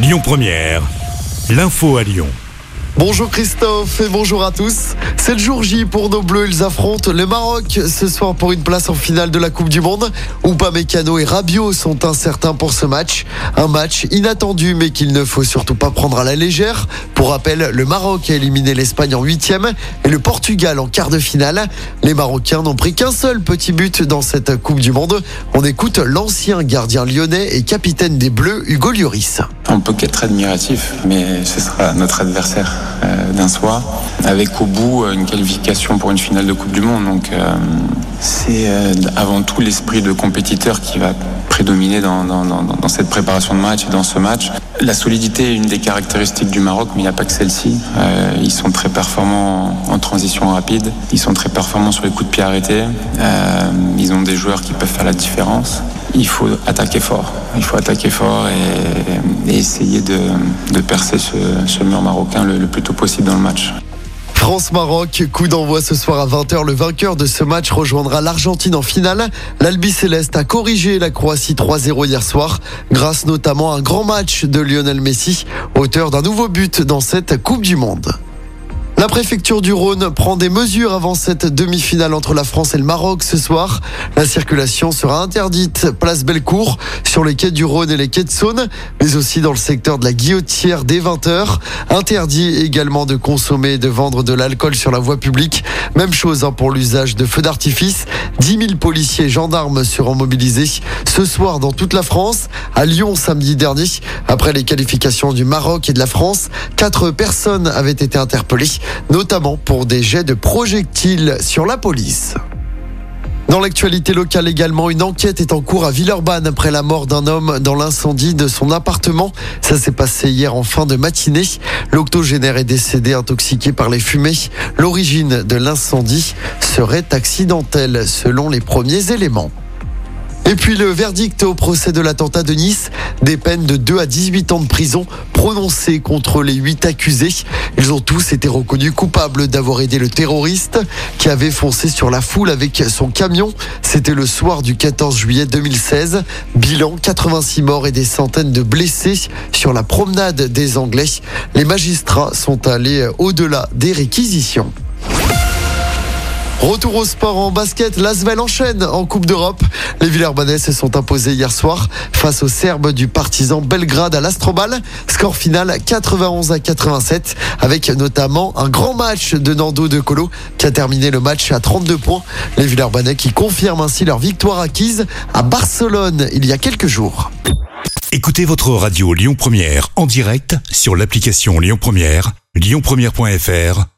Lyon Première, l'info à Lyon. Bonjour Christophe et bonjour à tous. C'est le jour J pour nos Bleus. Ils affrontent le Maroc ce soir pour une place en finale de la Coupe du Monde. Upamecano et Rabiot sont incertains pour ce match. Un match inattendu mais qu'il ne faut surtout pas prendre à la légère. Pour rappel, le Maroc a éliminé l'Espagne en huitième et le Portugal en quart de finale. Les Marocains n'ont pris qu'un seul petit but dans cette Coupe du Monde. On écoute l'ancien gardien lyonnais et capitaine des Bleus, Hugo Lloris. On peut qu'être admiratif, mais ce sera notre adversaire euh, d'un soir, avec au bout une qualification pour une finale de Coupe du Monde. Donc euh, c'est euh, avant tout l'esprit de compétiteur qui va prédominer dans, cette préparation de match et dans ce match. La solidité est une des caractéristiques du Maroc, mais il n'y a pas que celle-ci. Euh, ils sont très performants en transition rapide, ils sont très performants sur les coups de pied arrêtés, euh, ils ont des joueurs qui peuvent faire la différence. Il faut attaquer fort, il faut attaquer fort et essayer de, percer ce, ce mur marocain le, le plus tôt possible dans le match. France-Maroc, coup d'envoi ce soir à 20h. Le vainqueur de ce match rejoindra l'Argentine en finale. L'Albi Céleste a corrigé la Croatie 3-0 hier soir, grâce notamment à un grand match de Lionel Messi, auteur d'un nouveau but dans cette Coupe du Monde. La préfecture du Rhône prend des mesures avant cette demi-finale entre la France et le Maroc ce soir. La circulation sera interdite place Bellecour sur les quais du Rhône et les quais de Saône, mais aussi dans le secteur de la Guillotière dès 20h. Interdit également de consommer et de vendre de l'alcool sur la voie publique. Même chose hein, pour l'usage de feux d'artifice. 10 000 policiers et gendarmes seront mobilisés ce soir dans toute la France. À Lyon samedi dernier, après les qualifications du Maroc et de la France, quatre personnes avaient été interpellées notamment pour des jets de projectiles sur la police. Dans l'actualité locale également, une enquête est en cours à Villeurbanne après la mort d'un homme dans l'incendie de son appartement. Ça s'est passé hier en fin de matinée. L'octogénaire est décédé intoxiqué par les fumées. L'origine de l'incendie serait accidentelle selon les premiers éléments. Et puis le verdict au procès de l'attentat de Nice, des peines de 2 à 18 ans de prison prononcées contre les 8 accusés. Ils ont tous été reconnus coupables d'avoir aidé le terroriste qui avait foncé sur la foule avec son camion. C'était le soir du 14 juillet 2016. Bilan 86 morts et des centaines de blessés sur la promenade des Anglais. Les magistrats sont allés au-delà des réquisitions. Retour au sport en basket, l'Asvel enchaîne en Coupe d'Europe. Les Villers-Banais se sont imposés hier soir face aux Serbes du partisan Belgrade à l'Astrobal. Score final 91 à 87 avec notamment un grand match de Nando De Colo qui a terminé le match à 32 points. Les Villers-Banais qui confirment ainsi leur victoire acquise à Barcelone il y a quelques jours. Écoutez votre radio Lyon Première en direct sur l'application Lyon Première, lyonpremière.fr